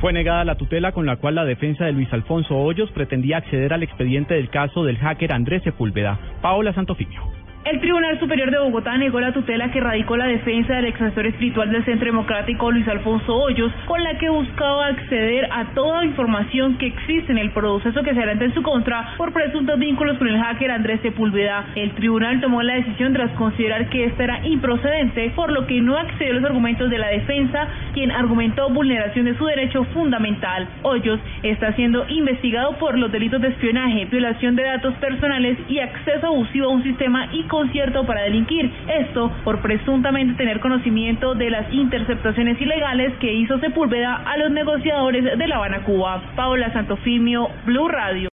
Fue negada la tutela con la cual la defensa de Luis Alfonso Hoyos pretendía acceder al expediente del caso del hacker Andrés Sepúlveda. Paola Santofimio. El Tribunal Superior de Bogotá negó la tutela que radicó la defensa del ex asesor espiritual del Centro Democrático Luis Alfonso Hoyos, con la que buscaba acceder a toda información que existe en el proceso que se adelanta en su contra por presuntos vínculos con el hacker Andrés Sepúlveda. El tribunal tomó la decisión tras considerar que esta era improcedente, por lo que no accedió a los argumentos de la defensa, quien argumentó vulneración de su derecho fundamental. Hoyos está siendo investigado por los delitos de espionaje, violación de datos personales y acceso abusivo a un sistema y concierto para delinquir. Esto por presuntamente tener conocimiento de las interceptaciones ilegales que hizo Sepúlveda a los negociadores de La Habana, Cuba. Paola Santofimio, Blue Radio.